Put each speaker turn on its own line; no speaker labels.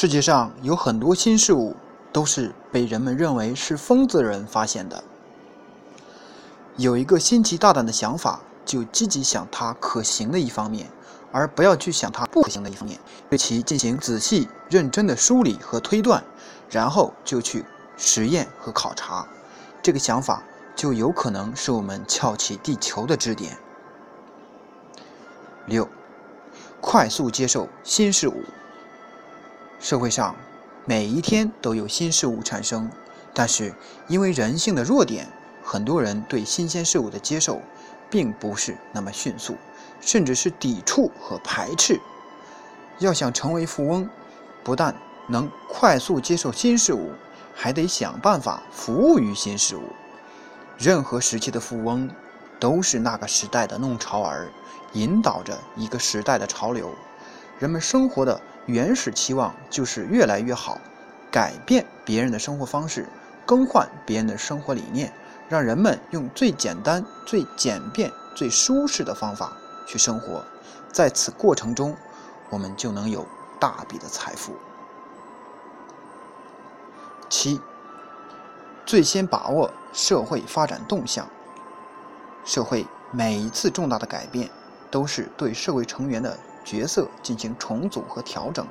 世界上有很多新事物都是被人们认为是疯子人发现的。有一个新奇大胆的想法，就积极想它可行的一方面，而不要去想它不可行的一方面，对其进行仔细认真的梳理和推断，然后就去实验和考察。这个想法就有可能是我们撬起地球的支点。六，快速接受新事物。社会上每一天都有新事物产生，但是因为人性的弱点。很多人对新鲜事物的接受，并不是那么迅速，甚至是抵触和排斥。要想成为富翁，不但能快速接受新事物，还得想办法服务于新事物。任何时期的富翁，都是那个时代的弄潮儿，引导着一个时代的潮流。人们生活的原始期望就是越来越好，改变别人的生活方式，更换别人的生活理念。让人们用最简单、最简便、最舒适的方法去生活，在此过程中，我们就能有大笔的财富。七，最先把握社会发展动向。社会每一次重大的改变，都是对社会成员的角色进行重组和调整。